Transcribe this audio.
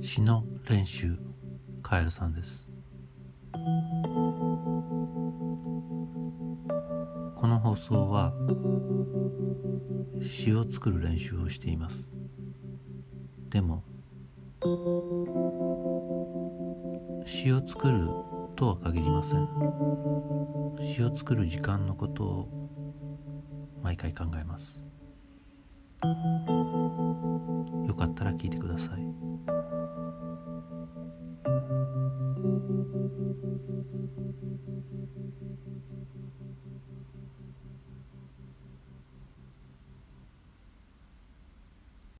詩の練習カエルさんです。この放送は詩を作る練習をしています。でも詩を作るとは限りません。詩を作る時間のことを毎回考えます。